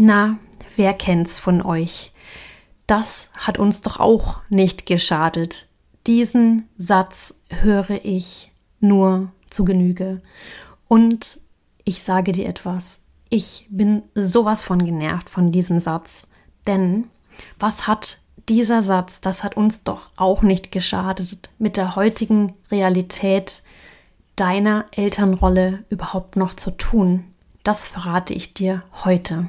Na, wer kennt's von euch? Das hat uns doch auch nicht geschadet. Diesen Satz höre ich nur zu Genüge. Und ich sage dir etwas. Ich bin sowas von genervt von diesem Satz. Denn was hat dieser Satz, das hat uns doch auch nicht geschadet, mit der heutigen Realität deiner Elternrolle überhaupt noch zu tun? Das verrate ich dir heute.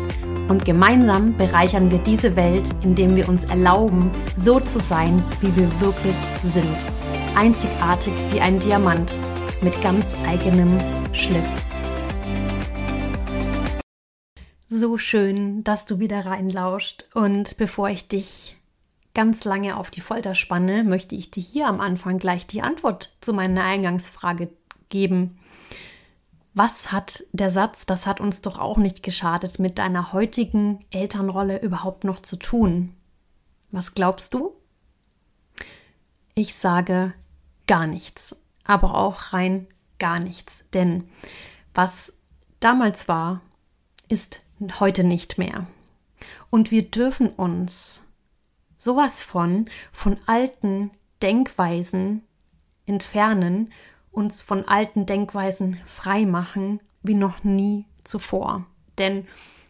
Und gemeinsam bereichern wir diese Welt, indem wir uns erlauben, so zu sein, wie wir wirklich sind. Einzigartig wie ein Diamant mit ganz eigenem Schliff. So schön, dass du wieder reinlauscht. Und bevor ich dich ganz lange auf die Folter spanne, möchte ich dir hier am Anfang gleich die Antwort zu meiner Eingangsfrage geben was hat der Satz, das hat uns doch auch nicht geschadet, mit deiner heutigen Elternrolle überhaupt noch zu tun? Was glaubst du? Ich sage gar nichts, aber auch rein gar nichts, denn was damals war, ist heute nicht mehr. Und wir dürfen uns sowas von von alten Denkweisen entfernen uns von alten Denkweisen frei machen wie noch nie zuvor. Denn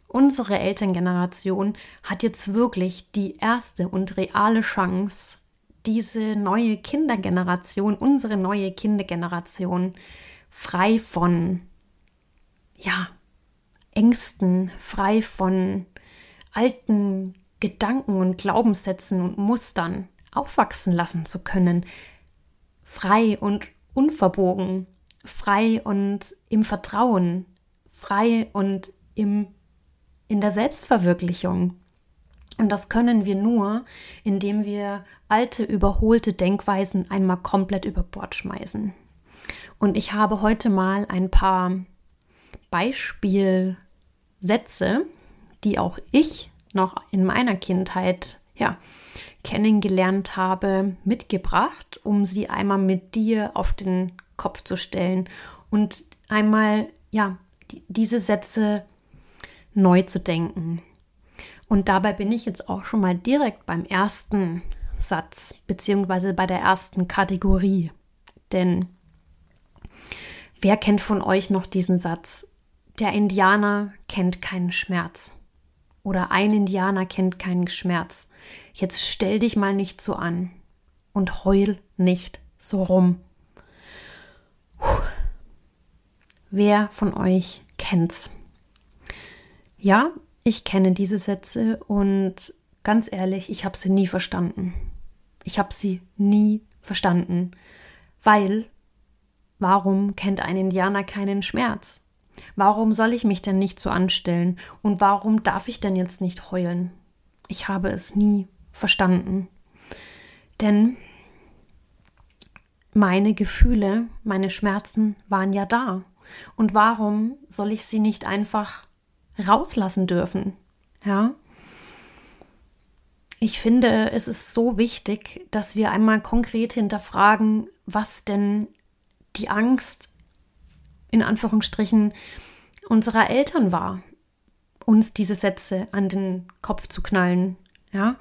unsere Elterngeneration hat jetzt wirklich die erste und reale Chance, diese neue Kindergeneration, unsere neue Kindergeneration frei von ja, Ängsten, frei von alten Gedanken und Glaubenssätzen und Mustern aufwachsen lassen zu können, frei und unverbogen, frei und im Vertrauen, frei und im, in der Selbstverwirklichung. Und das können wir nur, indem wir alte, überholte Denkweisen einmal komplett über Bord schmeißen. Und ich habe heute mal ein paar Beispielsätze, die auch ich noch in meiner Kindheit ja, kennengelernt habe, mitgebracht, um sie einmal mit dir auf den Kopf zu stellen und einmal, ja, die, diese Sätze neu zu denken. Und dabei bin ich jetzt auch schon mal direkt beim ersten Satz, beziehungsweise bei der ersten Kategorie. Denn wer kennt von euch noch diesen Satz? Der Indianer kennt keinen Schmerz. Oder ein Indianer kennt keinen Schmerz. Jetzt stell dich mal nicht so an und heul nicht so rum. Puh. Wer von euch kennt's? Ja, ich kenne diese Sätze und ganz ehrlich, ich habe sie nie verstanden. Ich habe sie nie verstanden, weil warum kennt ein Indianer keinen Schmerz? Warum soll ich mich denn nicht so anstellen? Und warum darf ich denn jetzt nicht heulen? Ich habe es nie verstanden. Denn meine Gefühle, meine Schmerzen waren ja da. Und warum soll ich sie nicht einfach rauslassen dürfen? Ja? Ich finde, es ist so wichtig, dass wir einmal konkret hinterfragen, was denn die Angst in Anführungsstrichen unserer Eltern war, uns diese Sätze an den Kopf zu knallen. Ja,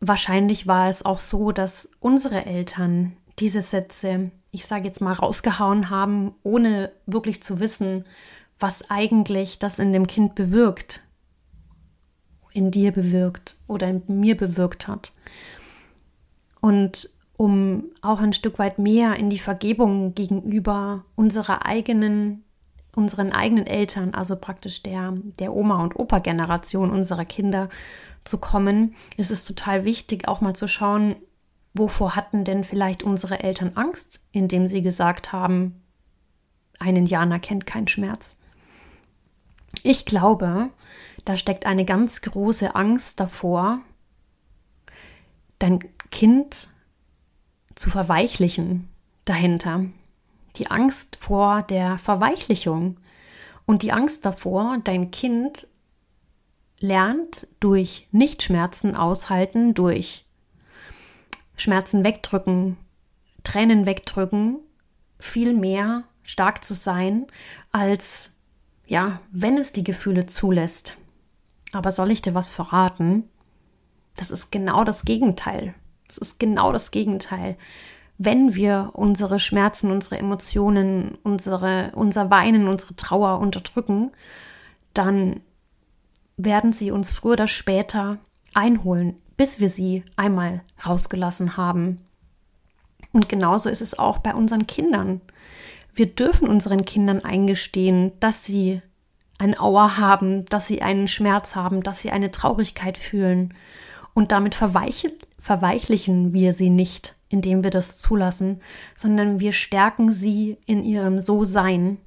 wahrscheinlich war es auch so, dass unsere Eltern diese Sätze, ich sage jetzt mal, rausgehauen haben, ohne wirklich zu wissen, was eigentlich das in dem Kind bewirkt, in dir bewirkt oder in mir bewirkt hat. Und um auch ein Stück weit mehr in die Vergebung gegenüber unserer eigenen, unseren eigenen Eltern, also praktisch der, der Oma- und Opa-Generation unserer Kinder zu kommen, ist es total wichtig, auch mal zu schauen, wovor hatten denn vielleicht unsere Eltern Angst, indem sie gesagt haben, ein Indianer kennt keinen Schmerz. Ich glaube, da steckt eine ganz große Angst davor, dein Kind zu verweichlichen dahinter. Die Angst vor der Verweichlichung und die Angst davor, dein Kind lernt durch Nichtschmerzen aushalten, durch Schmerzen wegdrücken, Tränen wegdrücken, viel mehr stark zu sein, als ja, wenn es die Gefühle zulässt. Aber soll ich dir was verraten? Das ist genau das Gegenteil. Das ist genau das Gegenteil. Wenn wir unsere Schmerzen, unsere Emotionen, unsere, unser Weinen, unsere Trauer unterdrücken, dann werden sie uns früher oder später einholen, bis wir sie einmal rausgelassen haben. Und genauso ist es auch bei unseren Kindern. Wir dürfen unseren Kindern eingestehen, dass sie ein Auer haben, dass sie einen Schmerz haben, dass sie eine Traurigkeit fühlen. Und damit verweichlichen wir sie nicht, indem wir das zulassen, sondern wir stärken sie in ihrem So-Sein,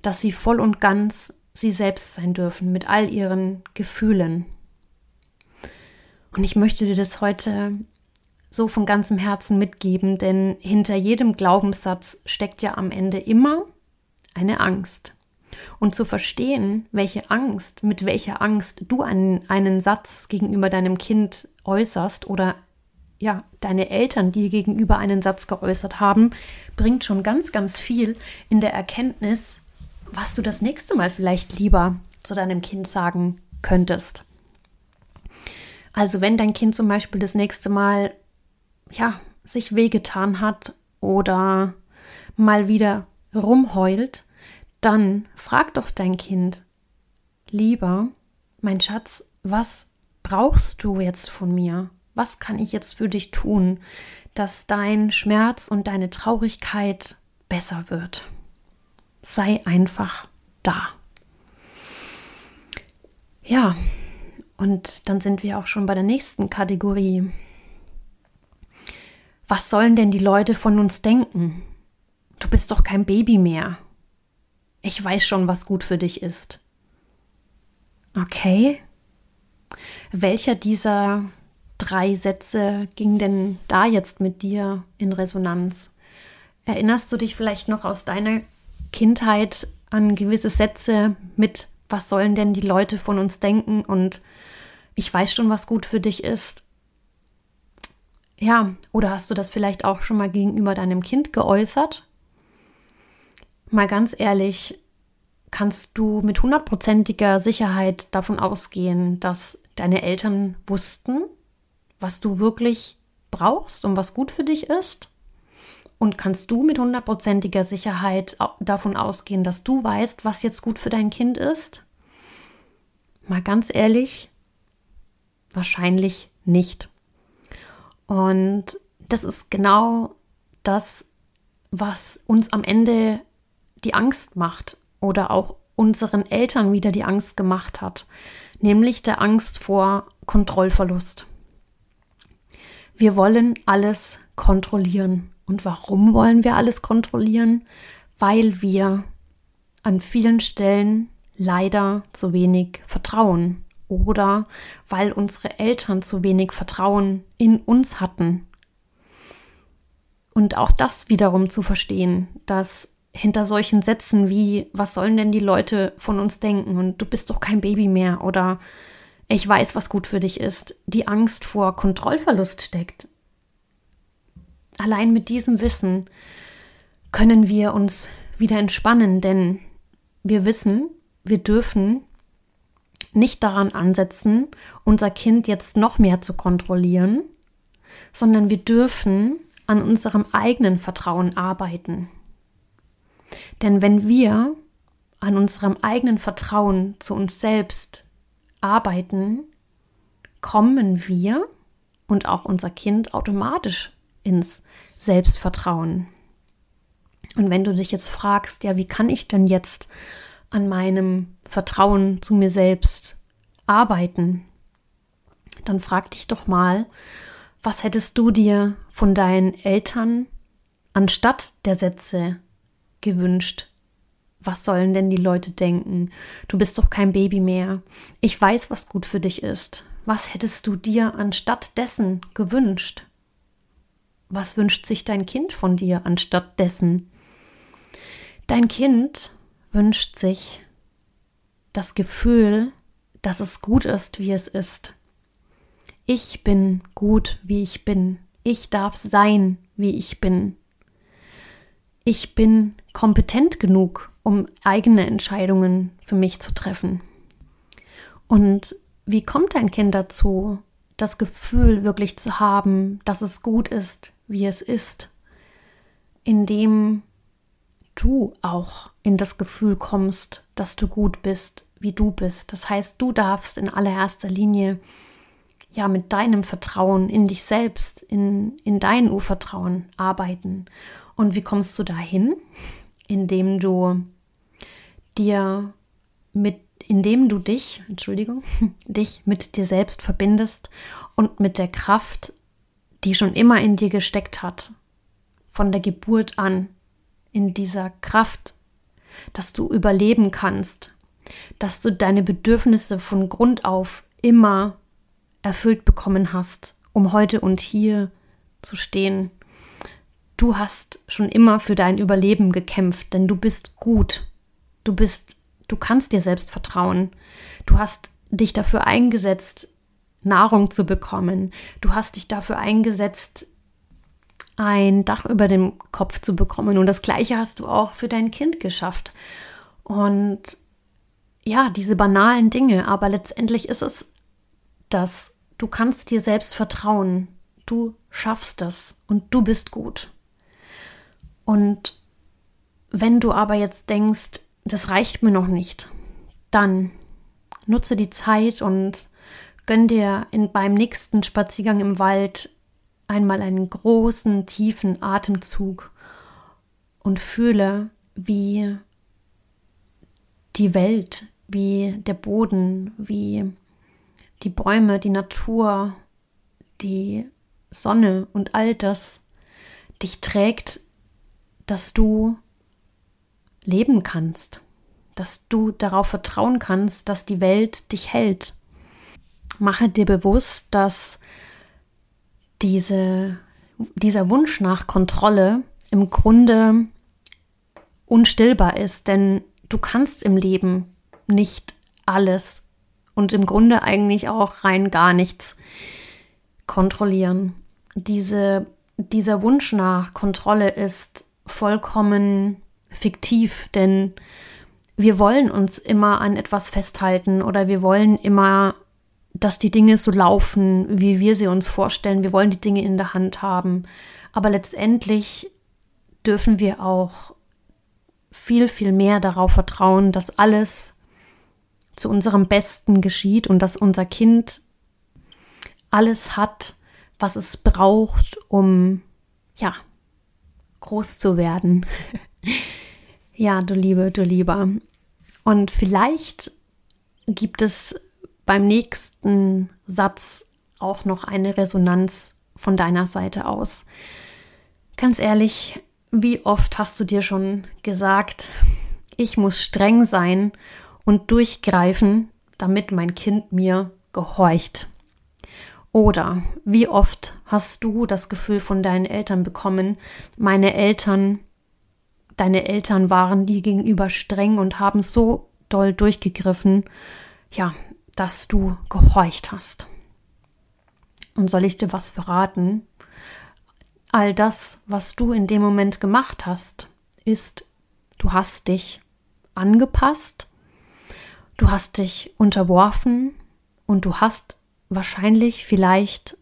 dass sie voll und ganz sie selbst sein dürfen mit all ihren Gefühlen. Und ich möchte dir das heute so von ganzem Herzen mitgeben, denn hinter jedem Glaubenssatz steckt ja am Ende immer eine Angst. Und zu verstehen, welche Angst, mit welcher Angst du einen, einen Satz gegenüber deinem Kind äußerst oder ja, deine Eltern dir gegenüber einen Satz geäußert haben, bringt schon ganz, ganz viel in der Erkenntnis, was du das nächste Mal vielleicht lieber zu deinem Kind sagen könntest. Also wenn dein Kind zum Beispiel das nächste Mal ja, sich wehgetan hat oder mal wieder rumheult, dann frag doch dein Kind, lieber, mein Schatz, was brauchst du jetzt von mir? Was kann ich jetzt für dich tun, dass dein Schmerz und deine Traurigkeit besser wird? Sei einfach da. Ja, und dann sind wir auch schon bei der nächsten Kategorie. Was sollen denn die Leute von uns denken? Du bist doch kein Baby mehr. Ich weiß schon, was gut für dich ist. Okay. Welcher dieser drei Sätze ging denn da jetzt mit dir in Resonanz? Erinnerst du dich vielleicht noch aus deiner Kindheit an gewisse Sätze mit, was sollen denn die Leute von uns denken und ich weiß schon, was gut für dich ist? Ja, oder hast du das vielleicht auch schon mal gegenüber deinem Kind geäußert? Mal ganz ehrlich, kannst du mit hundertprozentiger Sicherheit davon ausgehen, dass deine Eltern wussten, was du wirklich brauchst und was gut für dich ist? Und kannst du mit hundertprozentiger Sicherheit davon ausgehen, dass du weißt, was jetzt gut für dein Kind ist? Mal ganz ehrlich, wahrscheinlich nicht. Und das ist genau das, was uns am Ende die Angst macht oder auch unseren Eltern wieder die Angst gemacht hat, nämlich der Angst vor Kontrollverlust. Wir wollen alles kontrollieren. Und warum wollen wir alles kontrollieren? Weil wir an vielen Stellen leider zu wenig vertrauen oder weil unsere Eltern zu wenig Vertrauen in uns hatten. Und auch das wiederum zu verstehen, dass hinter solchen Sätzen wie, was sollen denn die Leute von uns denken und du bist doch kein Baby mehr oder ich weiß, was gut für dich ist, die Angst vor Kontrollverlust steckt. Allein mit diesem Wissen können wir uns wieder entspannen, denn wir wissen, wir dürfen nicht daran ansetzen, unser Kind jetzt noch mehr zu kontrollieren, sondern wir dürfen an unserem eigenen Vertrauen arbeiten. Denn wenn wir an unserem eigenen Vertrauen zu uns selbst arbeiten, kommen wir und auch unser Kind automatisch ins Selbstvertrauen. Und wenn du dich jetzt fragst, ja, wie kann ich denn jetzt an meinem Vertrauen zu mir selbst arbeiten, dann frag dich doch mal, was hättest du dir von deinen Eltern anstatt der Sätze gewünscht, Was sollen denn die Leute denken? Du bist doch kein Baby mehr. Ich weiß, was gut für dich ist. Was hättest du dir anstatt dessen gewünscht? Was wünscht sich dein Kind von dir anstatt dessen? Dein Kind wünscht sich das Gefühl, dass es gut ist, wie es ist. Ich bin gut, wie ich bin. Ich darf sein, wie ich bin. Ich bin kompetent genug, um eigene Entscheidungen für mich zu treffen. Und wie kommt ein Kind dazu, das Gefühl wirklich zu haben, dass es gut ist, wie es ist? Indem du auch in das Gefühl kommst, dass du gut bist, wie du bist. Das heißt, du darfst in allererster Linie ja mit deinem Vertrauen in dich selbst, in, in dein Urvertrauen arbeiten. Und wie kommst du dahin? Indem du dir mit, indem du dich, Entschuldigung, dich mit dir selbst verbindest und mit der Kraft, die schon immer in dir gesteckt hat, von der Geburt an, in dieser Kraft, dass du überleben kannst, dass du deine Bedürfnisse von Grund auf immer erfüllt bekommen hast, um heute und hier zu stehen. Du hast schon immer für dein Überleben gekämpft, denn du bist gut. Du bist, du kannst dir selbst vertrauen. Du hast dich dafür eingesetzt, Nahrung zu bekommen. Du hast dich dafür eingesetzt, ein Dach über dem Kopf zu bekommen. Und das Gleiche hast du auch für dein Kind geschafft. Und ja, diese banalen Dinge, aber letztendlich ist es das. Du kannst dir selbst vertrauen. Du schaffst das und du bist gut. Und wenn du aber jetzt denkst, das reicht mir noch nicht, dann nutze die Zeit und gönn dir in, beim nächsten Spaziergang im Wald einmal einen großen, tiefen Atemzug und fühle, wie die Welt, wie der Boden, wie die Bäume, die Natur, die Sonne und all das dich trägt, dass du leben kannst, dass du darauf vertrauen kannst, dass die Welt dich hält. Mache dir bewusst, dass diese, dieser Wunsch nach Kontrolle im Grunde unstillbar ist, denn du kannst im Leben nicht alles und im Grunde eigentlich auch rein gar nichts kontrollieren. Diese, dieser Wunsch nach Kontrolle ist vollkommen fiktiv, denn wir wollen uns immer an etwas festhalten oder wir wollen immer dass die Dinge so laufen, wie wir sie uns vorstellen. Wir wollen die Dinge in der Hand haben. Aber letztendlich dürfen wir auch viel, viel mehr darauf vertrauen, dass alles zu unserem Besten geschieht und dass unser Kind alles hat, was es braucht, um ja groß zu werden. ja, du Liebe, du Lieber. Und vielleicht gibt es beim nächsten Satz auch noch eine Resonanz von deiner Seite aus. Ganz ehrlich, wie oft hast du dir schon gesagt, ich muss streng sein und durchgreifen, damit mein Kind mir gehorcht? Oder wie oft hast du das Gefühl von deinen Eltern bekommen, meine Eltern, deine Eltern waren dir gegenüber streng und haben so doll durchgegriffen, ja, dass du gehorcht hast. Und soll ich dir was verraten? All das, was du in dem Moment gemacht hast, ist, du hast dich angepasst, du hast dich unterworfen und du hast wahrscheinlich vielleicht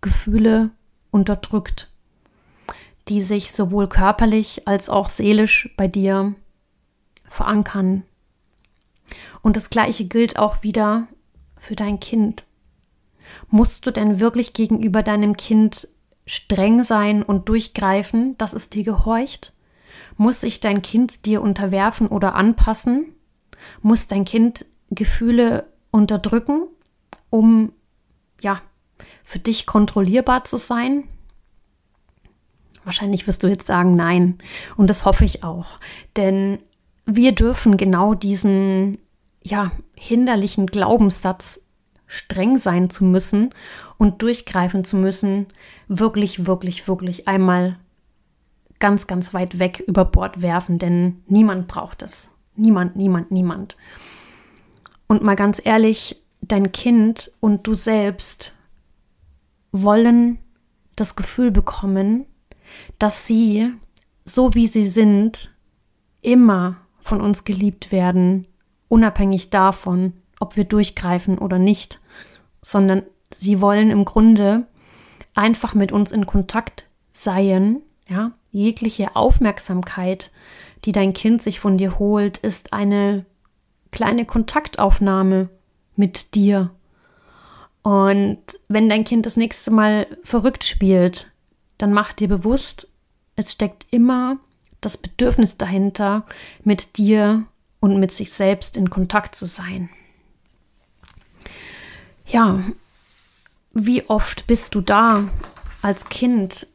Gefühle unterdrückt, die sich sowohl körperlich als auch seelisch bei dir verankern und das gleiche gilt auch wieder für dein Kind. Musst du denn wirklich gegenüber deinem Kind streng sein und durchgreifen, dass es dir gehorcht? Muss sich dein Kind dir unterwerfen oder anpassen? Muss dein Kind Gefühle unterdrücken, um ja, für dich kontrollierbar zu sein? Wahrscheinlich wirst du jetzt sagen, nein. Und das hoffe ich auch. Denn wir dürfen genau diesen ja, hinderlichen Glaubenssatz streng sein zu müssen und durchgreifen zu müssen, wirklich, wirklich, wirklich einmal ganz, ganz weit weg über Bord werfen, denn niemand braucht es. Niemand, niemand, niemand. Und mal ganz ehrlich, dein Kind und du selbst wollen das Gefühl bekommen, dass sie, so wie sie sind, immer von uns geliebt werden, unabhängig davon, ob wir durchgreifen oder nicht, sondern sie wollen im Grunde einfach mit uns in Kontakt sein, ja, jegliche Aufmerksamkeit, die dein Kind sich von dir holt, ist eine kleine Kontaktaufnahme mit dir. Und wenn dein Kind das nächste Mal verrückt spielt, dann mach dir bewusst, es steckt immer das Bedürfnis dahinter, mit dir und mit sich selbst in Kontakt zu sein. Ja, wie oft bist du da als Kind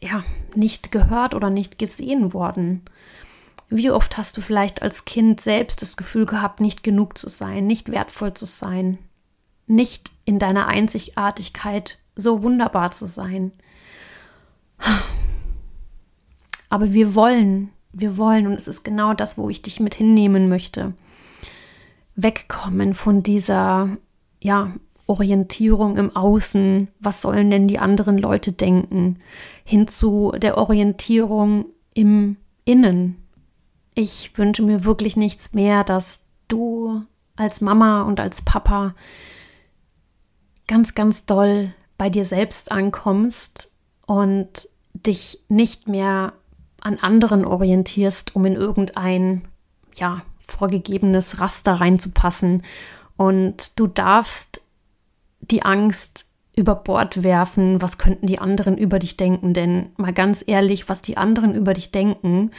ja nicht gehört oder nicht gesehen worden? Wie oft hast du vielleicht als Kind selbst das Gefühl gehabt, nicht genug zu sein, nicht wertvoll zu sein, nicht in deiner Einzigartigkeit so wunderbar zu sein? Aber wir wollen, wir wollen, und es ist genau das, wo ich dich mit hinnehmen möchte, wegkommen von dieser, ja, Orientierung im Außen, was sollen denn die anderen Leute denken, hin zu der Orientierung im Innen. Ich wünsche mir wirklich nichts mehr, dass du als Mama und als Papa ganz, ganz doll bei dir selbst ankommst und dich nicht mehr an anderen orientierst, um in irgendein, ja, vorgegebenes Raster reinzupassen. Und du darfst die Angst über Bord werfen, was könnten die anderen über dich denken. Denn mal ganz ehrlich, was die anderen über dich denken,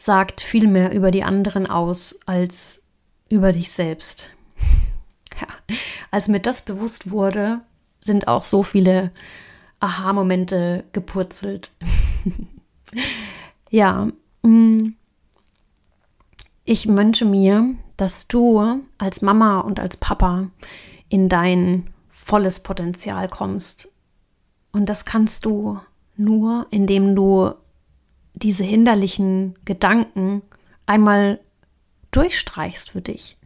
sagt viel mehr über die anderen aus als über dich selbst. Ja, als mir das bewusst wurde, sind auch so viele Aha-Momente gepurzelt. ja, mm. ich wünsche mir, dass du als Mama und als Papa in dein volles Potenzial kommst. Und das kannst du nur, indem du diese hinderlichen Gedanken einmal durchstreichst für dich.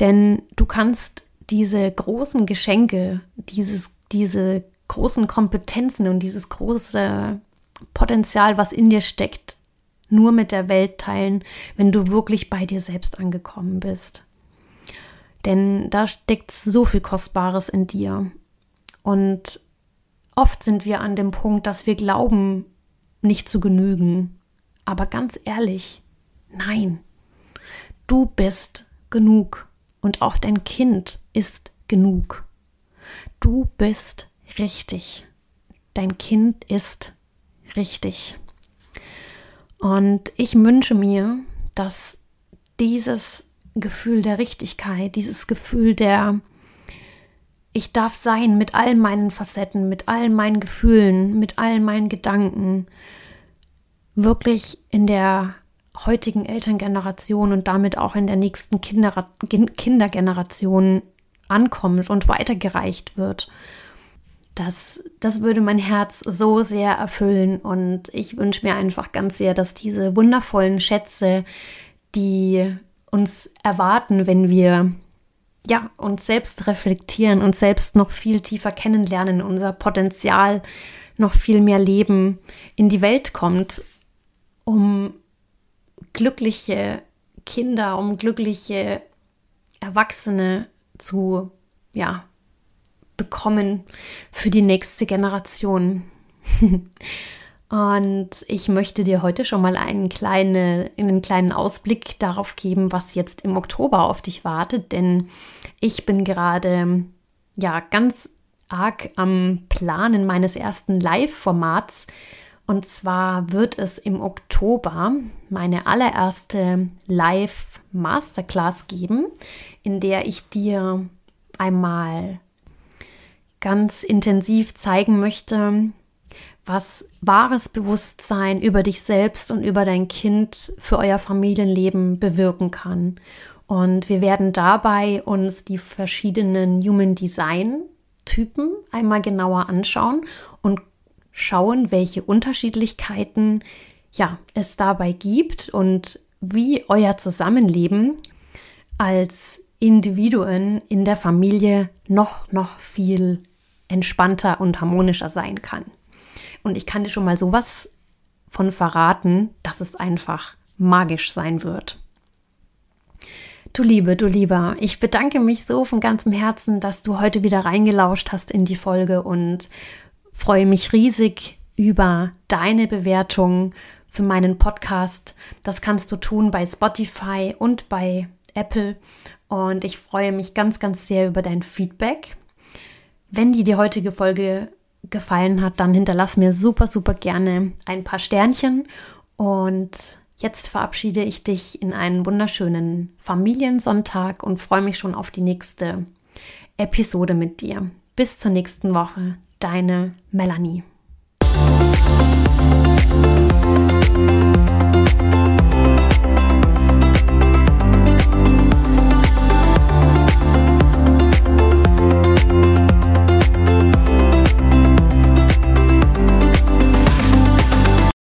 Denn du kannst diese großen Geschenke, dieses, diese großen Kompetenzen und dieses große Potenzial, was in dir steckt, nur mit der Welt teilen, wenn du wirklich bei dir selbst angekommen bist. Denn da steckt so viel Kostbares in dir. Und oft sind wir an dem Punkt, dass wir glauben, nicht zu genügen. Aber ganz ehrlich, nein, du bist genug und auch dein Kind ist genug. Du bist richtig. Dein Kind ist richtig. Und ich wünsche mir, dass dieses Gefühl der Richtigkeit, dieses Gefühl der ich darf sein mit all meinen Facetten, mit all meinen Gefühlen, mit all meinen Gedanken, wirklich in der heutigen Elterngeneration und damit auch in der nächsten Kinder Kindergeneration ankommt und weitergereicht wird. Das, das würde mein Herz so sehr erfüllen und ich wünsche mir einfach ganz sehr, dass diese wundervollen Schätze, die uns erwarten, wenn wir ja, uns selbst reflektieren, uns selbst noch viel tiefer kennenlernen, unser Potenzial noch viel mehr leben, in die Welt kommt, um glückliche Kinder, um glückliche Erwachsene zu, ja, bekommen für die nächste Generation. Und ich möchte dir heute schon mal einen, kleine, einen kleinen Ausblick darauf geben, was jetzt im Oktober auf dich wartet, denn ich bin gerade ja ganz arg am Planen meines ersten Live-Formats. Und zwar wird es im Oktober meine allererste Live-Masterclass geben, in der ich dir einmal ganz intensiv zeigen möchte, was wahres Bewusstsein über dich selbst und über dein Kind für euer Familienleben bewirken kann. Und wir werden dabei uns die verschiedenen Human Design Typen einmal genauer anschauen und schauen, welche Unterschiedlichkeiten ja, es dabei gibt und wie euer Zusammenleben als Individuen in der Familie noch, noch viel entspannter und harmonischer sein kann. Und ich kann dir schon mal sowas von verraten, dass es einfach magisch sein wird. Du Liebe, du Lieber, ich bedanke mich so von ganzem Herzen, dass du heute wieder reingelauscht hast in die Folge und freue mich riesig über deine Bewertung für meinen Podcast. Das kannst du tun bei Spotify und bei Apple. Und ich freue mich ganz, ganz sehr über dein Feedback. Wenn dir die heutige Folge gefallen hat, dann hinterlass mir super, super gerne ein paar Sternchen. Und jetzt verabschiede ich dich in einen wunderschönen Familiensonntag und freue mich schon auf die nächste Episode mit dir. Bis zur nächsten Woche, deine Melanie.